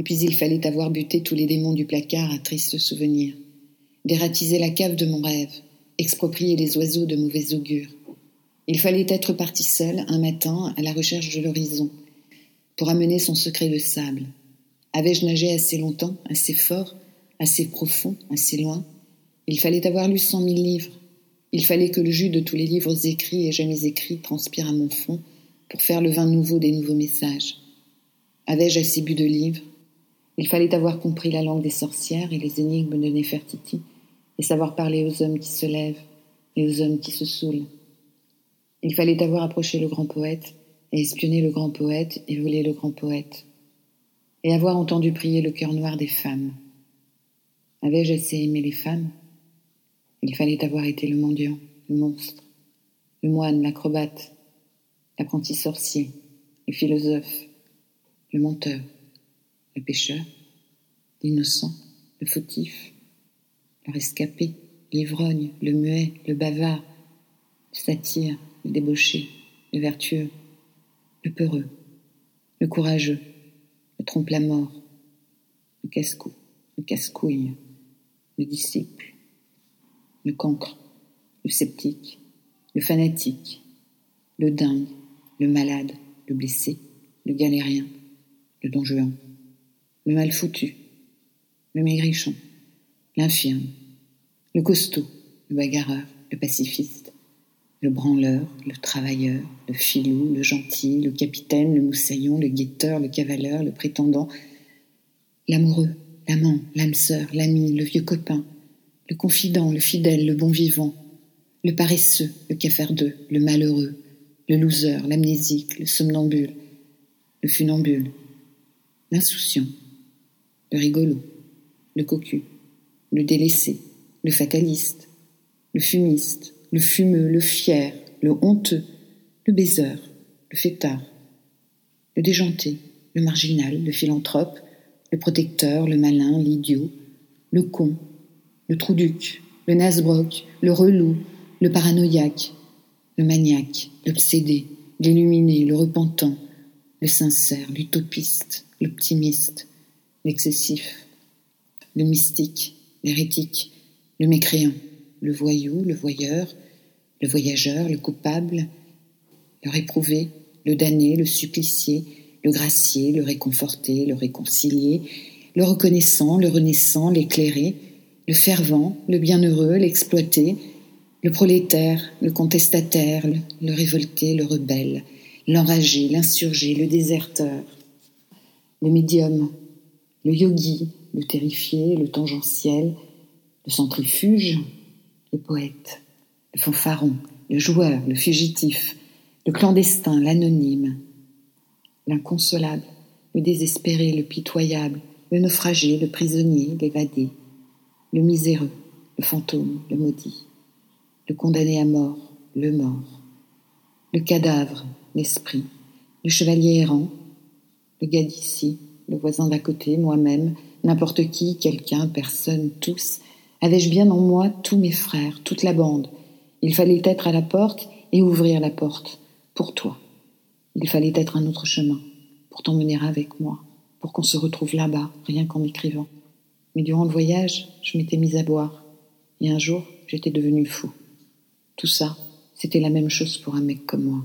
Et puis il fallait avoir buté tous les démons du placard à triste souvenir, dératiser la cave de mon rêve, exproprier les oiseaux de mauvais augure. Il fallait être parti seul un matin à la recherche de l'horizon, pour amener son secret de sable. Avais-je nagé assez longtemps, assez fort, assez profond, assez loin? Il fallait avoir lu cent mille livres. Il fallait que le jus de tous les livres écrits et jamais écrits transpire à mon fond pour faire le vin nouveau des nouveaux messages. Avais-je assez bu de livres? Il fallait avoir compris la langue des sorcières et les énigmes de Nefertiti et savoir parler aux hommes qui se lèvent et aux hommes qui se saoulent. Il fallait avoir approché le grand poète et espionné le grand poète et volé le grand poète, et avoir entendu prier le cœur noir des femmes. Avais-je assez aimé les femmes? Il fallait avoir été le mendiant, le monstre, le moine, l'acrobate, l'apprenti sorcier, le philosophe, le menteur, le pécheur, l'innocent, le fautif, le rescapé, l'ivrogne, le muet, le bavard, le satire, le débauché, le vertueux, le peureux, le courageux, le trompe-la-mort, le casse-cou, le casse-couille, le disciple, le cancre, le sceptique, le fanatique, le dingue, le malade, le blessé, le galérien, le donjuan, le mal foutu, le maigrichon, l'infirme, le costaud, le bagarreur, le pacifiste, le branleur, le travailleur, le filou, le gentil, le capitaine, le moussaillon, le guetteur, le cavaleur, le prétendant, l'amoureux, l'amant, l'âme sœur, l'ami, le vieux copain, le confident, le fidèle, le bon vivant, le paresseux, le cafardeux, le malheureux, le loser, l'amnésique, le somnambule, le funambule, l'insouciant, le rigolo, le cocu, le délaissé, le fataliste, le fumiste, le fumeux, le fier, le honteux, le baiseur, le fêtard, le déjanté, le marginal, le philanthrope, le protecteur, le malin, l'idiot, le con, le trouduc, le nasbrock, le relou, le paranoïaque, le maniaque, l'obsédé, l'illuminé, le repentant, le sincère, l'utopiste, l'optimiste, l'excessif, le mystique, l'hérétique, le mécréant, le voyou, le voyeur, le voyageur, le coupable, le réprouvé, le damné, le supplicié, le gracié, le réconforté, le réconcilié, le reconnaissant, le renaissant, l'éclairé, le fervent, le bienheureux, l'exploité, le prolétaire, le contestataire, le révolté, le rebelle, l'enragé, l'insurgé, le déserteur, le médium, le yogi, le terrifié, le tangentiel, le centrifuge, le poète, le fanfaron, le joueur, le fugitif, le clandestin, l'anonyme, l'inconsolable, le désespéré, le pitoyable, le naufragé, le prisonnier, l'évadé, le miséreux, le fantôme, le maudit, le condamné à mort, le mort, le cadavre, l'esprit, le chevalier errant, le gars d'ici, le voisin d'à côté, moi-même, n'importe qui, quelqu'un, personne, tous, avais-je bien en moi tous mes frères, toute la bande? Il fallait être à la porte et ouvrir la porte, pour toi. Il fallait être un autre chemin, pour t'emmener avec moi, pour qu'on se retrouve là-bas, rien qu'en écrivant. Mais durant le voyage, je m'étais mise à boire, et un jour, j'étais devenue fou. Tout ça, c'était la même chose pour un mec comme moi.